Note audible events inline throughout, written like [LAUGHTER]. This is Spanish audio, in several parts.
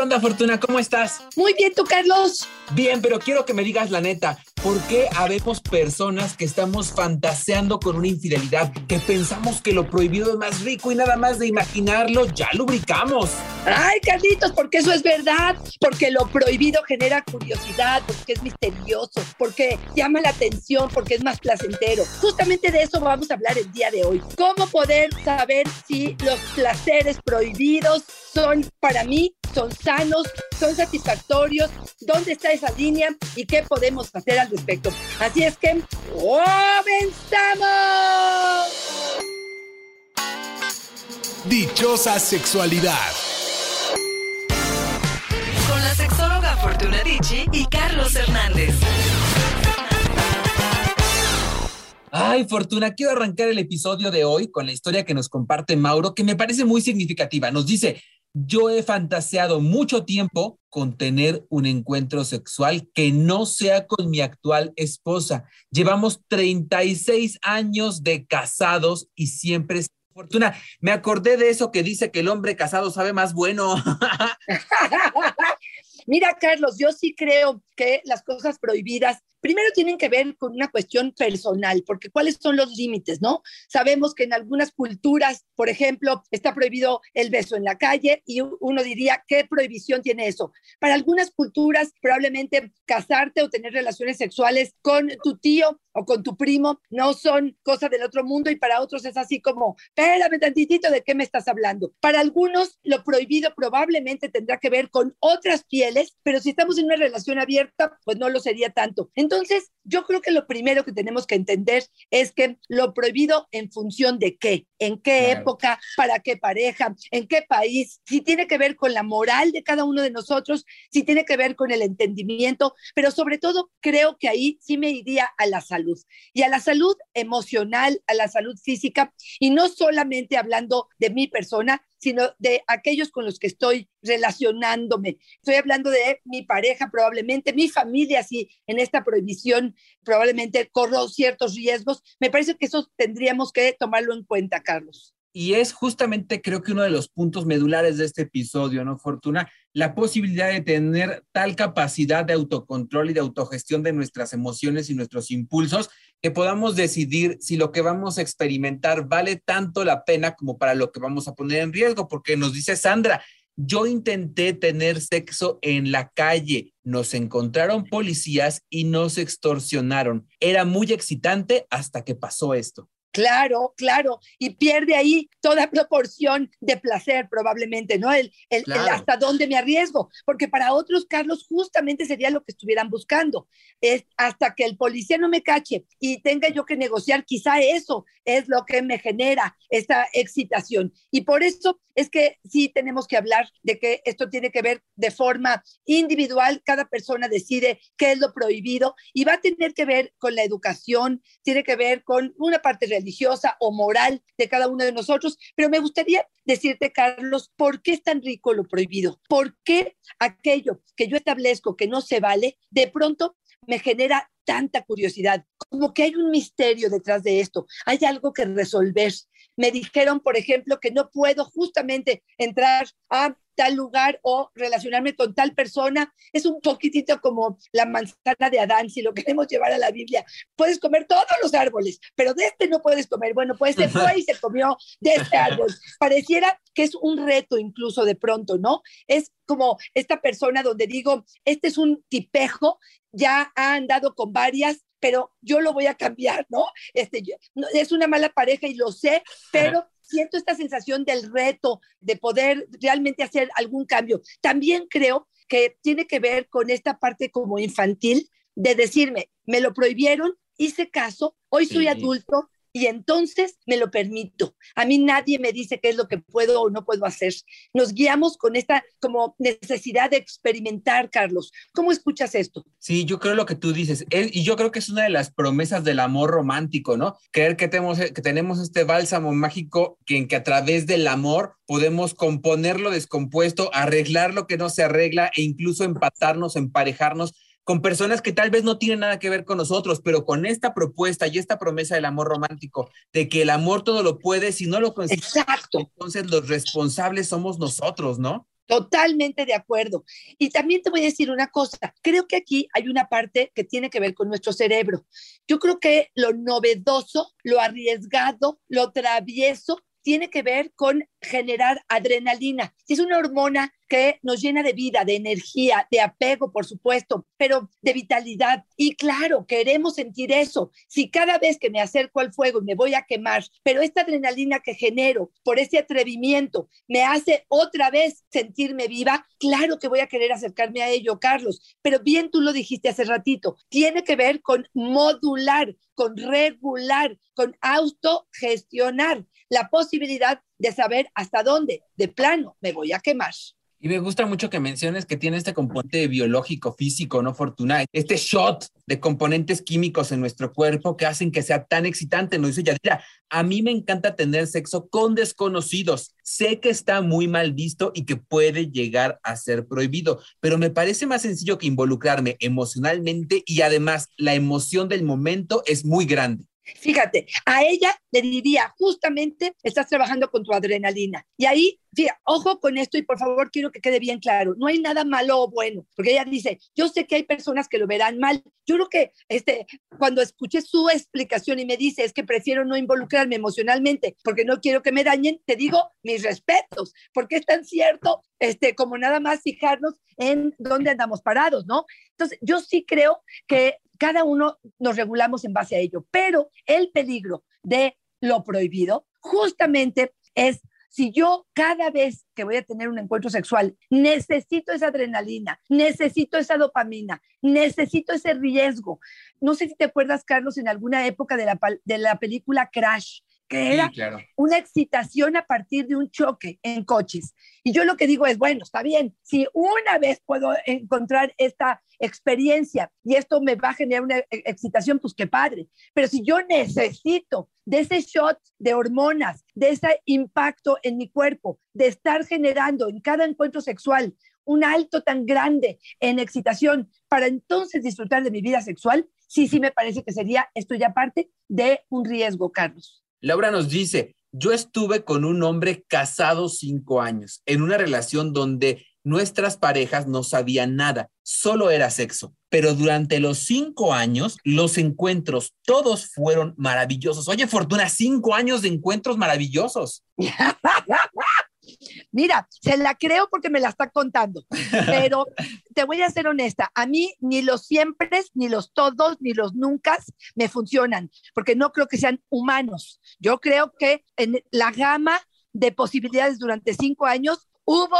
¿Qué onda, Fortuna? ¿Cómo estás? Muy bien, tú, Carlos. Bien, pero quiero que me digas la neta. ¿Por qué habemos personas que estamos fantaseando con una infidelidad, que pensamos que lo prohibido es más rico y nada más de imaginarlo ya lubricamos? Ay, Carlitos, porque eso es verdad, porque lo prohibido genera curiosidad, porque es misterioso, porque llama la atención, porque es más placentero. Justamente de eso vamos a hablar el día de hoy. ¿Cómo poder saber si los placeres prohibidos son para mí, son sanos, son satisfactorios, dónde está esa línea y qué podemos hacer al respecto. Así es que, ¡comenzamos! Dichosa sexualidad. Con la sexóloga Fortuna Dicci y Carlos Hernández. Ay, Fortuna, quiero arrancar el episodio de hoy con la historia que nos comparte Mauro, que me parece muy significativa. Nos dice, yo he fantaseado mucho tiempo con tener un encuentro sexual que no sea con mi actual esposa. Llevamos 36 años de casados y siempre es fortuna. Me acordé de eso que dice que el hombre casado sabe más bueno. [LAUGHS] [LAUGHS] Mira, Carlos, yo sí creo que las cosas prohibidas primero tienen que ver con una cuestión personal, porque ¿cuáles son los límites, no? Sabemos que en algunas culturas, por ejemplo, está prohibido el beso en la calle y uno diría, ¿qué prohibición tiene eso? Para algunas culturas, probablemente casarte o tener relaciones sexuales con tu tío o con tu primo no son cosas del otro mundo y para otros es así como, espérame tantitito, ¿de qué me estás hablando? Para algunos, lo prohibido probablemente tendrá que ver con otras pieles, pero si estamos en una relación abierta, pues no lo sería tanto. Yo creo que lo primero que tenemos que entender es que lo prohibido en función de qué, en qué época, para qué pareja, en qué país, si tiene que ver con la moral de cada uno de nosotros, si tiene que ver con el entendimiento, pero sobre todo creo que ahí sí me iría a la salud y a la salud emocional, a la salud física y no solamente hablando de mi persona, sino de aquellos con los que estoy relacionándome. Estoy hablando de mi pareja probablemente, mi familia, si en esta prohibición probablemente corro ciertos riesgos. Me parece que eso tendríamos que tomarlo en cuenta, Carlos. Y es justamente, creo que uno de los puntos medulares de este episodio, ¿no, Fortuna? La posibilidad de tener tal capacidad de autocontrol y de autogestión de nuestras emociones y nuestros impulsos que podamos decidir si lo que vamos a experimentar vale tanto la pena como para lo que vamos a poner en riesgo, porque nos dice Sandra, yo intenté tener sexo en la calle, nos encontraron policías y nos extorsionaron. Era muy excitante hasta que pasó esto. Claro, claro, y pierde ahí toda proporción de placer probablemente, ¿no? El, el, hasta dónde me arriesgo, porque para otros, Carlos, justamente sería lo que estuvieran buscando, es hasta que el policía no me cache y tenga yo que negociar, quizá eso es lo que me genera esta excitación. Y por eso es que sí tenemos que hablar de que esto tiene que ver de forma individual, cada persona decide qué es lo prohibido y va a tener que ver con la educación, tiene que ver con una parte real religiosa o moral de cada uno de nosotros, pero me gustaría decirte, Carlos, ¿por qué es tan rico lo prohibido? ¿Por qué aquello que yo establezco que no se vale, de pronto me genera tanta curiosidad, como que hay un misterio detrás de esto, hay algo que resolver. Me dijeron, por ejemplo, que no puedo justamente entrar a tal lugar o relacionarme con tal persona. Es un poquitito como la manzana de Adán, si lo [LAUGHS] queremos llevar a la Biblia. Puedes comer todos los árboles, pero de este no puedes comer. Bueno, pues se fue y se comió de este [LAUGHS] árbol. Pareciera que es un reto incluso de pronto, ¿no? Es como esta persona donde digo, este es un tipejo, ya ha andado con varias, pero yo lo voy a cambiar, ¿no? Este, es una mala pareja y lo sé, pero siento esta sensación del reto, de poder realmente hacer algún cambio. También creo que tiene que ver con esta parte como infantil de decirme, me lo prohibieron hice caso, hoy soy adulto, y entonces me lo permito. A mí nadie me dice qué es lo que puedo o no puedo hacer. Nos guiamos con esta como necesidad de experimentar, Carlos. ¿Cómo escuchas esto? Sí, yo creo lo que tú dices, y yo creo que es una de las promesas del amor romántico, ¿no? Creer que tenemos, que tenemos este bálsamo mágico que en que a través del amor podemos componer lo descompuesto, arreglar lo que no se arregla e incluso empatarnos, emparejarnos con personas que tal vez no tienen nada que ver con nosotros, pero con esta propuesta y esta promesa del amor romántico, de que el amor todo lo puede, si no lo consigues, entonces los responsables somos nosotros, ¿no? Totalmente de acuerdo. Y también te voy a decir una cosa, creo que aquí hay una parte que tiene que ver con nuestro cerebro. Yo creo que lo novedoso, lo arriesgado, lo travieso, tiene que ver con generar adrenalina. Es una hormona que nos llena de vida, de energía, de apego, por supuesto, pero de vitalidad. Y claro, queremos sentir eso. Si cada vez que me acerco al fuego me voy a quemar, pero esta adrenalina que genero por ese atrevimiento me hace otra vez sentirme viva, claro que voy a querer acercarme a ello, Carlos. Pero bien tú lo dijiste hace ratito, tiene que ver con modular, con regular, con autogestionar la posibilidad de saber hasta dónde, de plano, me voy a quemar. Y me gusta mucho que menciones que tiene este componente biológico, físico, ¿no? Fortuna, este shot de componentes químicos en nuestro cuerpo que hacen que sea tan excitante. Nos dice Yadira, a mí me encanta tener sexo con desconocidos. Sé que está muy mal visto y que puede llegar a ser prohibido, pero me parece más sencillo que involucrarme emocionalmente y además la emoción del momento es muy grande. Fíjate, a ella le diría, justamente estás trabajando con tu adrenalina. Y ahí, fíjate, ojo con esto y por favor quiero que quede bien claro, no hay nada malo o bueno, porque ella dice, yo sé que hay personas que lo verán mal. Yo creo que este, cuando escuché su explicación y me dice, es que prefiero no involucrarme emocionalmente porque no quiero que me dañen, te digo mis respetos, porque es tan cierto este, como nada más fijarnos en dónde andamos parados, ¿no? Entonces, yo sí creo que cada uno nos regulamos en base a ello, pero el peligro de lo prohibido justamente es si yo cada vez que voy a tener un encuentro sexual necesito esa adrenalina, necesito esa dopamina, necesito ese riesgo. No sé si te acuerdas, Carlos, en alguna época de la, de la película Crash, que era una excitación a partir de un choque en coches. Y yo lo que digo es, bueno, está bien, si una vez puedo encontrar esta experiencia y esto me va a generar una excitación, pues qué padre. Pero si yo necesito de ese shot de hormonas, de ese impacto en mi cuerpo, de estar generando en cada encuentro sexual un alto tan grande en excitación para entonces disfrutar de mi vida sexual, sí, sí me parece que sería esto ya parte de un riesgo, Carlos. Laura nos dice, yo estuve con un hombre casado cinco años, en una relación donde nuestras parejas no sabían nada, solo era sexo. Pero durante los cinco años, los encuentros, todos fueron maravillosos. Oye, Fortuna, cinco años de encuentros maravillosos. [LAUGHS] Mira, se la creo porque me la está contando, pero [LAUGHS] te voy a ser honesta, a mí ni los siempre, ni los todos, ni los nunca me funcionan, porque no creo que sean humanos. Yo creo que en la gama de posibilidades durante cinco años hubo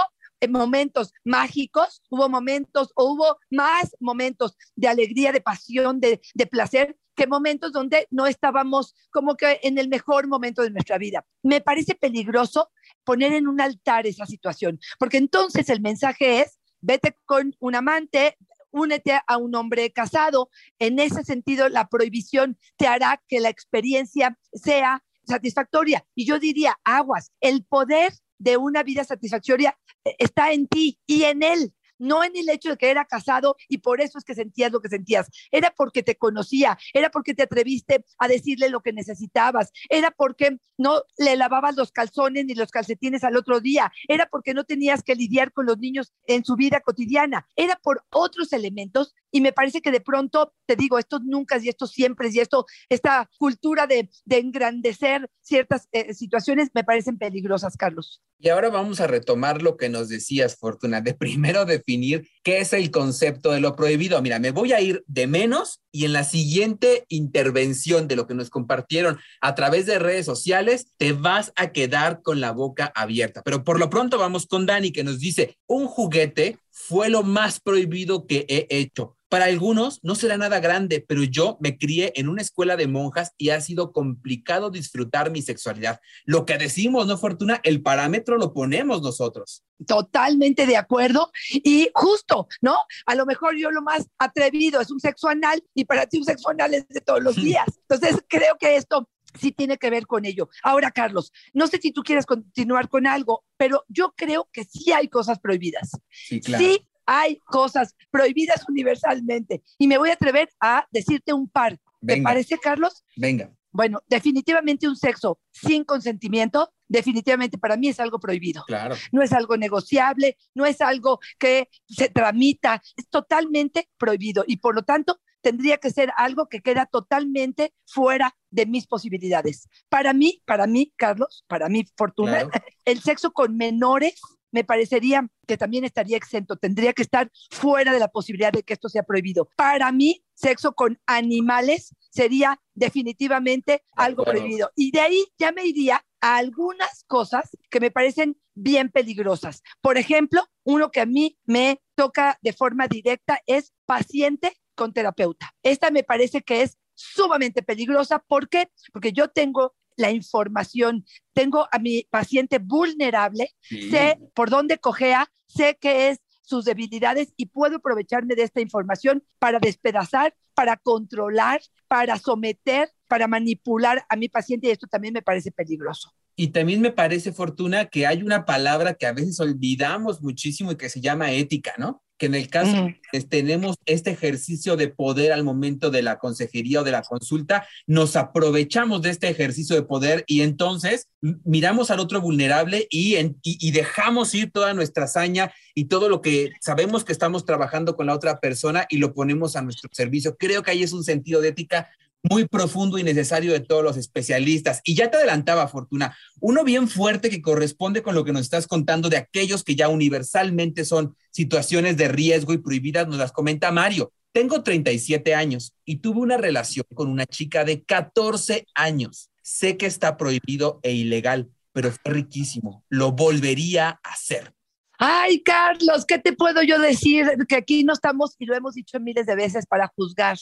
momentos mágicos, hubo momentos o hubo más momentos de alegría, de pasión, de, de placer, que momentos donde no estábamos como que en el mejor momento de nuestra vida. Me parece peligroso poner en un altar esa situación, porque entonces el mensaje es, vete con un amante, únete a un hombre casado. En ese sentido, la prohibición te hará que la experiencia sea satisfactoria. Y yo diría, aguas, el poder de una vida satisfactoria eh, está en ti y en él no en el hecho de que era casado y por eso es que sentías lo que sentías, era porque te conocía, era porque te atreviste a decirle lo que necesitabas, era porque no le lavabas los calzones ni los calcetines al otro día, era porque no tenías que lidiar con los niños en su vida cotidiana, era por otros elementos y me parece que de pronto, te digo, estos nunca y estos siempre y esto, esta cultura de, engrandecer ciertas eh, situaciones me parecen peligrosas, Carlos. Y ahora vamos a retomar lo que nos decías, Fortuna, de primero definir qué es el concepto de lo prohibido. Mira, me voy a ir de menos y en la siguiente intervención de lo que nos compartieron a través de redes sociales, te vas a quedar con la boca abierta. Pero por lo pronto vamos con Dani, que nos dice, un juguete fue lo más prohibido que he hecho Para algunos no será nada grande, pero yo me crié en una escuela de monjas y ha sido complicado disfrutar mi sexualidad. Lo que decimos, ¿no, Fortuna? El parámetro lo ponemos nosotros. Totalmente de acuerdo. Y justo, ¿no? A lo mejor yo lo más atrevido es un sexo anal y para ti un sexo anal es de todos los [LAUGHS] días. Entonces, creo que esto sí tiene que ver con ello. Ahora, Carlos, no sé si tú quieres continuar con algo, pero yo creo que sí hay cosas prohibidas. Sí, claro. Sí hay cosas prohibidas universalmente. Y me voy a atrever a decirte un par. ¿Te Venga. parece, Carlos? Venga. Bueno, definitivamente un sexo sin consentimiento, definitivamente para mí es algo prohibido. Claro. No es algo negociable, no es algo que se tramita, es totalmente prohibido y por lo tanto tendría que ser algo que queda totalmente fuera de mis posibilidades. Para mí, para mí, Carlos, para mí, Fortuna, Claro. [LAUGHS] el sexo con menores me parecería que también estaría exento, tendría que estar fuera de la posibilidad de que esto sea prohibido. Para mí, sexo con animales sería definitivamente algo prohibido. Y de ahí ya me iría a algunas cosas que me parecen bien peligrosas. Por ejemplo, uno que a mí me toca de forma directa es paciente con terapeuta. Esta me parece que es sumamente peligrosa. ¿Por qué? Porque yo tengo la información, tengo a mi paciente vulnerable, Sí. sé por dónde cojea, sé qué es sus debilidades y puedo aprovecharme de esta información para despedazar, para controlar, para someter, para manipular a mi paciente y esto también me parece peligroso. Y también me parece, Fortuna, que hay una palabra que a veces olvidamos muchísimo y que se llama ética, ¿no? Que en el caso que tenemos este ejercicio de poder al momento de la consejería o de la consulta, nos aprovechamos de este ejercicio de poder y entonces miramos al otro vulnerable y, en- y, y dejamos ir toda nuestra hazaña y todo lo que sabemos que estamos trabajando con la otra persona y lo ponemos a nuestro servicio. Creo que ahí es un sentido de ética muy profundo y necesario de todos los especialistas. Y ya te adelantaba, Fortuna, uno bien fuerte que corresponde con lo que nos estás contando de aquellos que ya universalmente son situaciones de riesgo y prohibidas, nos las comenta Mario. Tengo 37 años y tuve una relación con una chica de 14 años. Sé que está prohibido e ilegal, pero fue riquísimo. Lo volvería a hacer. Ay, Carlos, ¿qué te puedo yo decir? Que aquí no estamos, y lo hemos dicho miles de veces, para juzgar,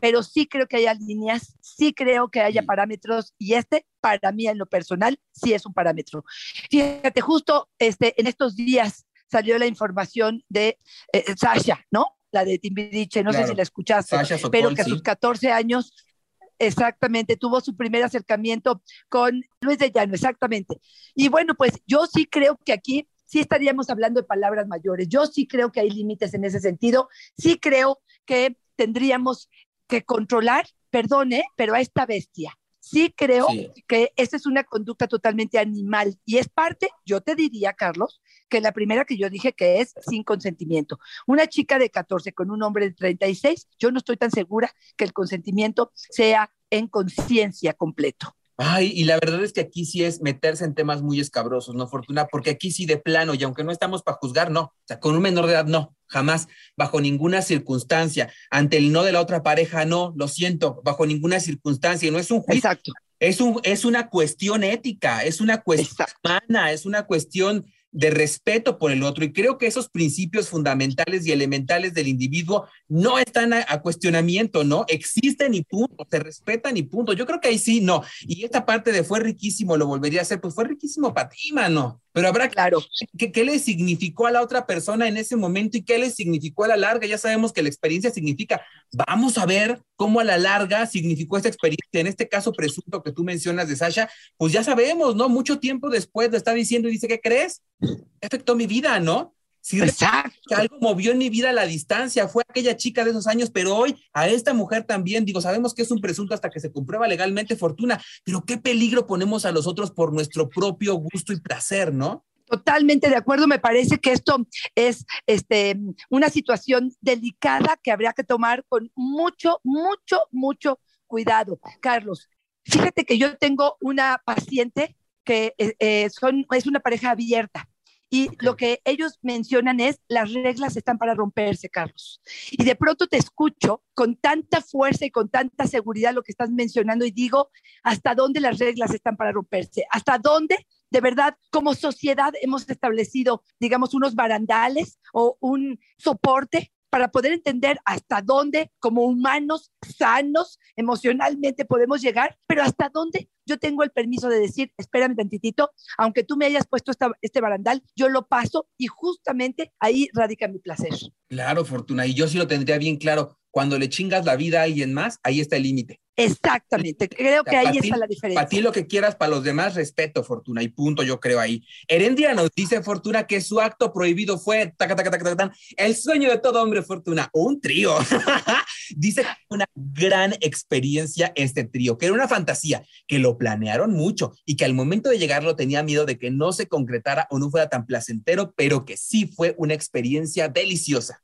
pero sí creo que haya líneas, sí creo que haya Sí. parámetros, y este, para mí en lo personal, sí es un parámetro. Fíjate, justo este, en estos días salió la información de eh, Sasha, ¿no? La de Timbiriche, no sé si la escuchaste, Sokol, pero que a sus 14 años exactamente tuvo su primer acercamiento con Luis de Llano, exactamente. Y bueno, pues yo sí creo que aquí sí estaríamos hablando de palabras mayores. Yo sí creo que hay límites en ese sentido. Sí creo que tendríamos que controlar, perdone, pero a esta bestia. Sí creo Sí. que esta es una conducta totalmente animal y es parte, yo te diría, Carlos, que la primera que yo dije que es sin consentimiento. Una chica de 14 con un hombre de 36, yo no estoy tan segura que el consentimiento sea en conciencia completo. Ay, y la verdad es que aquí sí es meterse en temas muy escabrosos, ¿no, Fortuna? Porque aquí sí de plano, y aunque no estamos para juzgar, no. O sea, con un menor de edad, no, jamás, bajo ninguna circunstancia. Ante el no de la otra pareja, no, lo siento, bajo ninguna circunstancia. No es un juicio, Exacto, es, un, es una cuestión ética, es una cuestión exacto. humana, es una cuestión de respeto por el otro. Y creo que esos principios fundamentales y elementales del individuo no están a, cuestionamiento, ¿no? Existen y punto, se respetan y punto. Yo creo que ahí sí, no. Y esta parte de fue riquísimo, lo volvería a hacer, pues fue riquísimo para ti, mano. Pero habrá que Claro, ¿Qué, qué le significó a la otra persona en ese momento y qué le significó a la larga? Ya sabemos que la experiencia significa. Vamos a ver cómo a la larga significó esta experiencia. En este caso presunto que tú mencionas de Sasha, pues ya sabemos, ¿no? Mucho tiempo después lo está diciendo y dice, ¿qué crees? Afectó mi vida, ¿no? Sí, exacto. que algo movió en mi vida a la distancia, fue aquella chica de esos años, pero hoy a esta mujer también, digo, sabemos que es un presunto hasta que se comprueba legalmente fortuna, pero qué peligro ponemos a los otros por nuestro propio gusto y placer, ¿no? Totalmente de acuerdo. Me parece que esto es este, una situación delicada que habría que tomar con mucho, mucho, mucho cuidado. Carlos, fíjate que yo tengo una paciente que eh, eh, son, es una pareja abierta. Y lo que ellos mencionan es, las reglas están para romperse, Carlos. Y de pronto te escucho con tanta fuerza y con tanta seguridad lo que estás mencionando y digo, ¿hasta dónde las reglas están para romperse? ¿Hasta dónde de verdad, como sociedad hemos establecido, digamos, unos barandales o un soporte para poder entender hasta dónde como humanos sanos emocionalmente podemos llegar, pero hasta dónde yo tengo el permiso de decir, espérame tantitito, aunque tú me hayas puesto este barandal, yo lo paso y justamente ahí radica mi placer. Claro, Fortuna, y yo sí lo tendría bien claro cuando le chingas la vida a alguien más, ahí está el límite. Exactamente, [LAUGHS] creo que ahí está la diferencia. Para ti lo que quieras, para los demás, respeto, Fortuna, y punto, yo creo ahí. Herendia nos dice, Fortuna, que su acto prohibido fue el sueño de todo hombre, Fortuna, un trío. [LAUGHS] dice una gran experiencia este trío, que era una fantasía, que lo planearon mucho y que al momento de llegarlo tenía miedo de que no se concretara o no fuera tan placentero, pero que sí fue una experiencia deliciosa.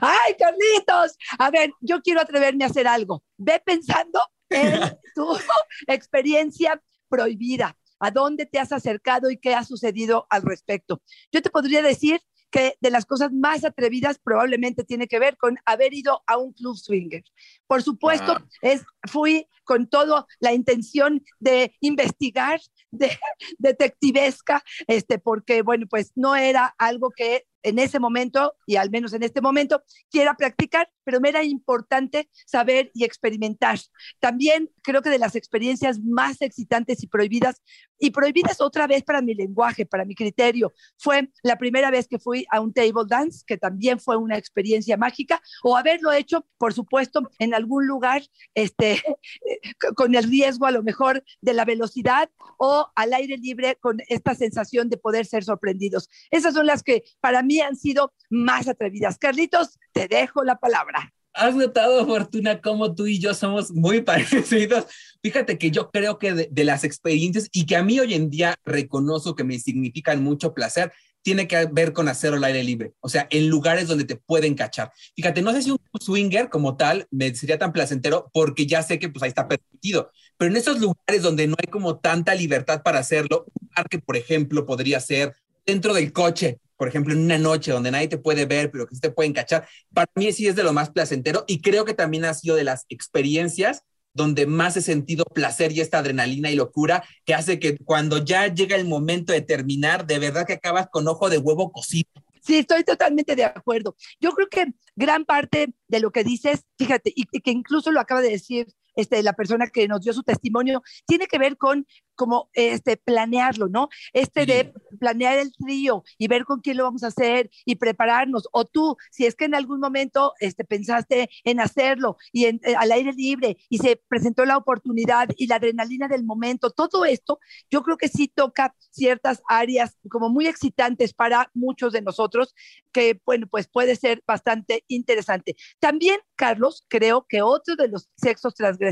Ay, Carlitos, a ver, yo quiero atreverme a hacer algo. Ve pensando en [LAUGHS] tu experiencia prohibida, a dónde te has acercado y qué ha sucedido al respecto. Yo te podría decir que de las cosas más atrevidas probablemente tiene que ver con haber ido a un club swinger. Por supuesto, ah. es, fui con toda la intención de investigar, de [LAUGHS] detectivesca, este, porque, bueno, pues no era algo que en ese momento, y al menos en este momento, quiera practicar, pero me era importante saber y experimentar. También creo que de las experiencias más excitantes y prohibidas, y prohibidas otra vez para mi lenguaje, para mi criterio, fue la primera vez que fui a un table dance, que también fue una experiencia mágica, o haberlo hecho, por supuesto, en algún lugar, este, [LAUGHS] con el riesgo a lo mejor de la velocidad o al aire libre con esta sensación de poder ser sorprendidos. Esas son las que para mí han sido más atrevidas. Carlitos, te dejo la palabra. Has notado, Fortuna, cómo tú y yo somos muy [LAUGHS] parecidos. Fíjate que yo creo que de, las experiencias y que a mí hoy en día reconozco que me significan mucho placer, tiene que ver con hacerlo al aire libre, o sea, en lugares donde te pueden cachar. Fíjate, no sé si un swinger como tal me sería tan placentero porque ya sé que pues ahí está permitido, pero en esos lugares donde no hay como tanta libertad para hacerlo, un parque, por ejemplo, podría ser dentro del coche, por ejemplo, en una noche donde nadie te puede ver, pero que te pueden cachar, para mí sí es de lo más placentero y creo que también ha sido de las experiencias donde más he sentido placer y esta adrenalina y locura que hace que cuando ya llega el momento de terminar, de verdad que acabas con ojo de huevo cocido. Sí, estoy totalmente de acuerdo. Yo creo que gran parte de lo que dices, fíjate, y, y que incluso lo acaba de decir este, la persona que nos dio su testimonio, tiene que ver con como este, planearlo, ¿no? Este de planear el trío y ver con quién lo vamos a hacer y prepararnos. O tú, si es que en algún momento este, pensaste en hacerlo y en, eh, al aire libre y se presentó la oportunidad y la adrenalina del momento, todo esto, yo creo que sí toca ciertas áreas como muy excitantes para muchos de nosotros, que, bueno, pues puede ser bastante interesante. También, Carlos, creo que otro de los sexos transgresores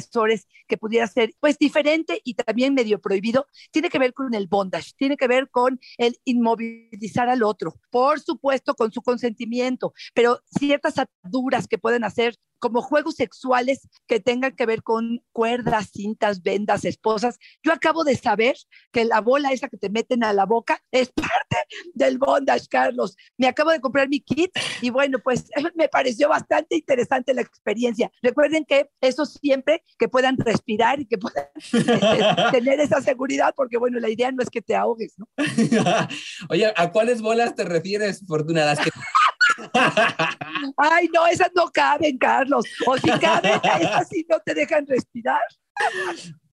que pudiera ser, pues, diferente y también medio prohibido, tiene que ver con el bondage, tiene que ver con el inmovilizar al otro, por supuesto con su consentimiento, pero ciertas ataduras que pueden hacer como juegos sexuales que tengan que ver con cuerdas, cintas, vendas, esposas. Yo acabo de saber que la bola esa que te meten a la boca es [LAUGHS] parte del bondage, Carlos. Me acabo de comprar mi kit y bueno, pues [LAUGHS] me pareció bastante interesante la experiencia. Recuerden que eso siempre que puedan respirar y que puedan [LAUGHS] este, tener esa seguridad, porque bueno, la idea no es que te ahogues, ¿no? Oye, ¿a cuáles bolas te refieres, Fortuna? Las que Ay, no, esas no caben, Carlos. O si caben, [LAUGHS] esas sí no te dejan respirar.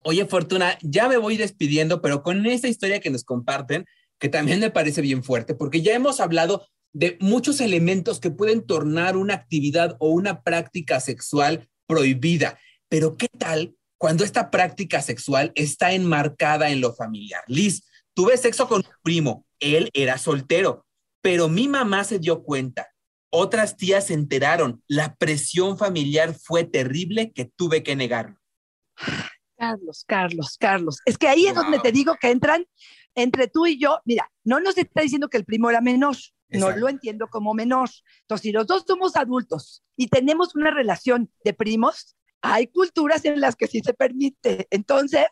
Oye, Fortuna, ya me voy despidiendo, pero con esta historia que nos comparten, que también me parece bien fuerte, porque ya hemos hablado de muchos elementos que pueden tornar una actividad o una práctica sexual prohibida. Pero ¿qué tal cuando esta práctica sexual está enmarcada en lo familiar? Liz, tuve sexo con un primo, él era soltero, pero mi mamá se dio cuenta. Otras tías se enteraron. La presión familiar fue terrible que tuve que negarlo. Carlos, Carlos, Carlos. Es que ahí es donde te digo que entran entre tú y yo. Mira, no nos está diciendo que el primo era menor. No lo entiendo como menor. Entonces, si los dos somos adultos y tenemos una relación de primos, hay culturas en las que sí se permite. Entonces,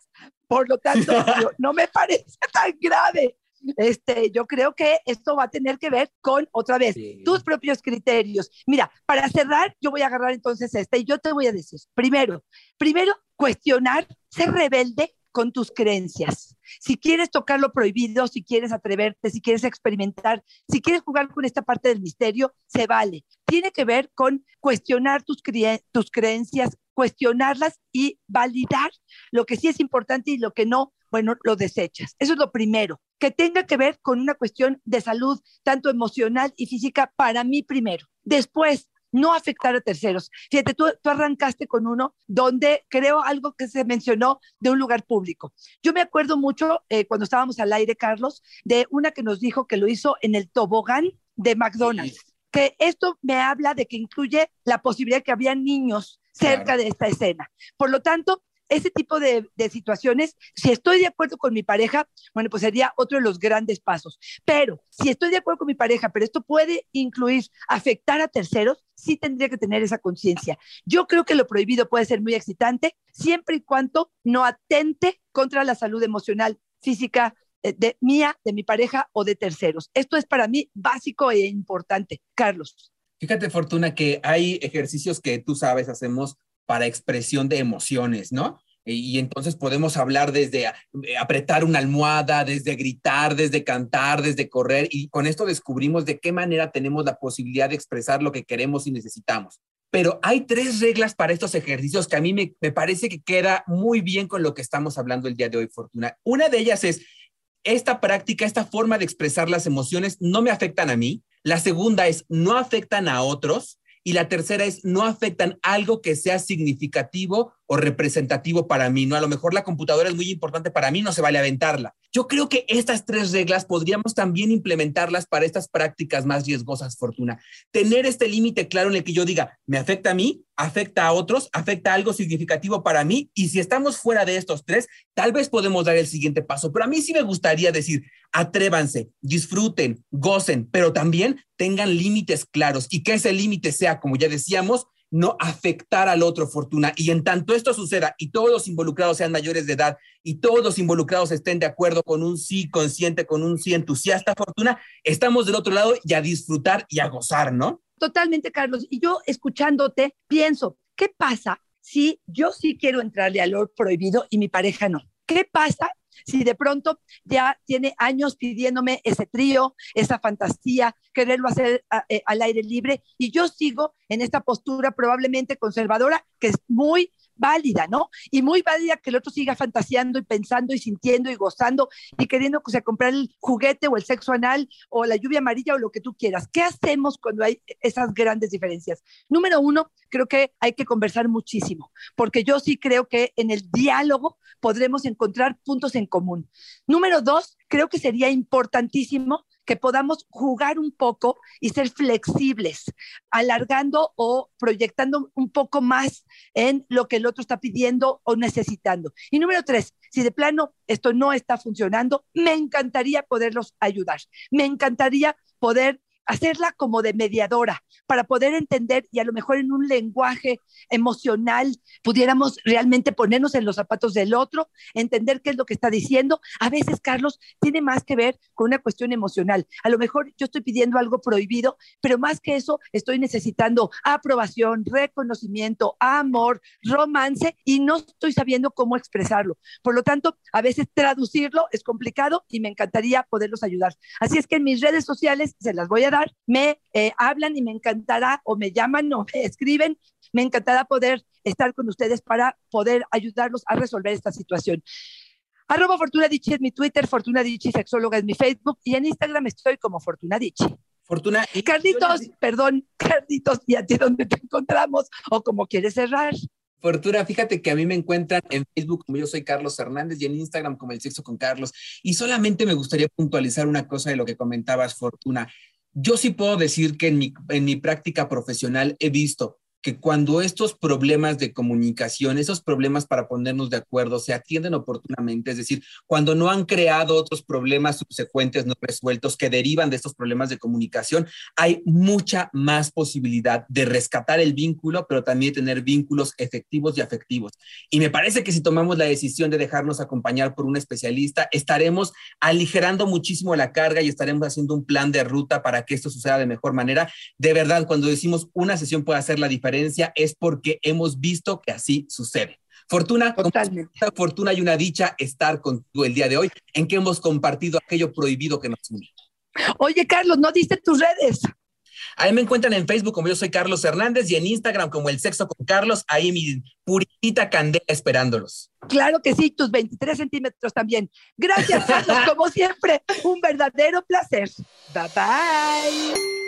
por lo tanto, [LAUGHS] no me parece tan grave. Este, yo creo que esto va a tener que ver con, otra vez, tus propios criterios. Mira, para cerrar, yo voy a agarrar entonces este y yo te voy a decir, primero, primero, cuestionar, ser rebelde con tus creencias. Si quieres tocar lo prohibido, si quieres atreverte, si quieres experimentar, si quieres jugar con esta parte del misterio, se vale. Tiene que ver con cuestionar tus, tus creencias, cuestionarlas y validar lo que sí es importante y lo que no, bueno, lo desechas. Eso es lo primero, que tenga que ver con una cuestión de salud, tanto emocional y física, para mí primero. Después, no afectar a terceros. Fíjate, tú, tú, arrancaste con uno donde creo algo que se mencionó de un lugar público. Yo me acuerdo mucho eh, cuando estábamos al aire, Carlos, de una que nos dijo que lo hizo en el tobogán de McDonald's. Que esto me habla de que incluye la posibilidad de que había niños cerca de esta escena. Por lo tanto, ese tipo de, situaciones, si estoy de acuerdo con mi pareja, bueno, pues sería otro de los grandes pasos. Pero si estoy de acuerdo con mi pareja, pero esto puede incluir afectar a terceros, sí tendría que tener esa conciencia. Yo creo que lo prohibido puede ser muy excitante siempre y cuando no atente contra la salud emocional, física, eh, de mía, de mi pareja o de terceros. Esto es para mí básico e importante. Carlos. Fíjate, Fortuna, que hay ejercicios que tú sabes, hacemos para expresión de emociones, ¿no? Y entonces podemos hablar desde eh, apretar una almohada, desde gritar, desde cantar, desde correr, y con esto descubrimos de qué manera tenemos la posibilidad de expresar lo que queremos y necesitamos. Pero hay tres reglas para estos ejercicios que a mí me parece que queda muy bien con lo que estamos hablando el día de hoy, Fortuna. Una de ellas es, esta práctica, esta forma de expresar las emociones no me afectan a mí. La segunda es, no afectan a otros. Y la tercera es, no afectan algo que sea significativo o representativo para mí, ¿no? A lo mejor la computadora es muy importante para mí, no se vale aventarla. Yo creo que estas tres reglas podríamos también implementarlas para estas prácticas más riesgosas, Fortuna. Tener este límite claro en el que yo diga, me afecta a mí, afecta a otros, afecta algo significativo para mí, y si estamos fuera de estos tres, tal vez podemos dar el siguiente paso. Pero a mí sí me gustaría decir, atrévanse, disfruten, gocen, pero también tengan límites claros y que ese límite sea, como ya decíamos, no afectar al otro, Fortuna. Y en tanto esto suceda y todos los involucrados sean mayores de edad y todos los involucrados estén de acuerdo con un sí consciente, con un sí entusiasta, Fortuna, estamos del otro lado y a disfrutar y a gozar, ¿no? Totalmente, Carlos. Y yo escuchándote, pienso, ¿qué pasa si yo sí quiero entrarle al olor prohibido y mi pareja no? ¿Qué pasa si de pronto ya tiene años pidiéndome ese trío, esa fantasía, quererlo hacer eh, al aire libre y yo sigo en esta postura probablemente conservadora que es muy válida, ¿no? Y muy válida que el otro siga fantaseando y pensando y sintiendo y gozando y queriendo que se comprar el juguete o el sexo anal o la lluvia amarilla o lo que tú quieras. ¿Qué hacemos cuando hay esas grandes diferencias? Número uno, creo que hay que conversar muchísimo, porque yo sí creo que en el diálogo podremos encontrar puntos en común. Número dos, creo que sería importantísimo que podamos jugar un poco y ser flexibles, alargando o proyectando un poco más en lo que el otro está pidiendo o necesitando. Y número tres, si de plano esto no está funcionando, me encantaría poderlos ayudar. Me encantaría poder hacerla como de mediadora para poder entender y a lo mejor en un lenguaje emocional pudiéramos realmente ponernos en los zapatos del otro, entender qué es lo que está diciendo. A veces, Carlos, tiene más que ver con una cuestión emocional. A lo mejor yo estoy pidiendo algo prohibido, pero más que eso, estoy necesitando aprobación, reconocimiento, amor, romance y no estoy sabiendo cómo expresarlo. Por lo tanto, a veces traducirlo es complicado y me encantaría poderlos ayudar. Así es que en mis redes sociales se las voy a dar me eh, hablan y me encantará, o me llaman o me escriben, me encantará poder estar con ustedes para poder ayudarlos a resolver esta situación. Arroba Fortuna Dichi es mi Twitter, Fortuna Dichi Sexóloga es mi Facebook y en Instagram estoy como Fortuna Dichi. Fortuna. Y Carlitos, perdón, Carlitos, ¿y a ti dónde te encontramos? O como quieres cerrar. Fortuna, fíjate que a mí me encuentran en Facebook como yo soy Carlos Hernández y en Instagram como el sexo con Carlos. Y solamente me gustaría puntualizar una cosa de lo que comentabas, Fortuna. Yo sí puedo decir que en mi, en mi práctica profesional he visto que cuando estos problemas de comunicación, esos problemas para ponernos de acuerdo se atienden oportunamente, es decir, cuando no han creado otros problemas subsecuentes no resueltos que derivan de estos problemas de comunicación, hay mucha más posibilidad de rescatar el vínculo, pero también tener vínculos efectivos y afectivos. Y me parece que si tomamos la decisión de dejarnos acompañar por un especialista, estaremos aligerando muchísimo la carga y estaremos haciendo un plan de ruta para que esto suceda de mejor manera. De verdad, cuando decimos una sesión puede hacer la diferencia, es porque hemos visto que así sucede. Fortuna, esta fortuna y una dicha estar contigo el día de hoy, en que hemos compartido aquello prohibido que nos une. Oye, Carlos, ¿no diste tus redes? Ahí me encuentran en Facebook como yo soy Carlos Hernández y en Instagram como El Sexo con Carlos, ahí mi puritita candela esperándolos. Claro que sí, tus 23 centímetros también. Gracias, Carlos, [LAUGHS] como siempre, un verdadero placer. Bye bye.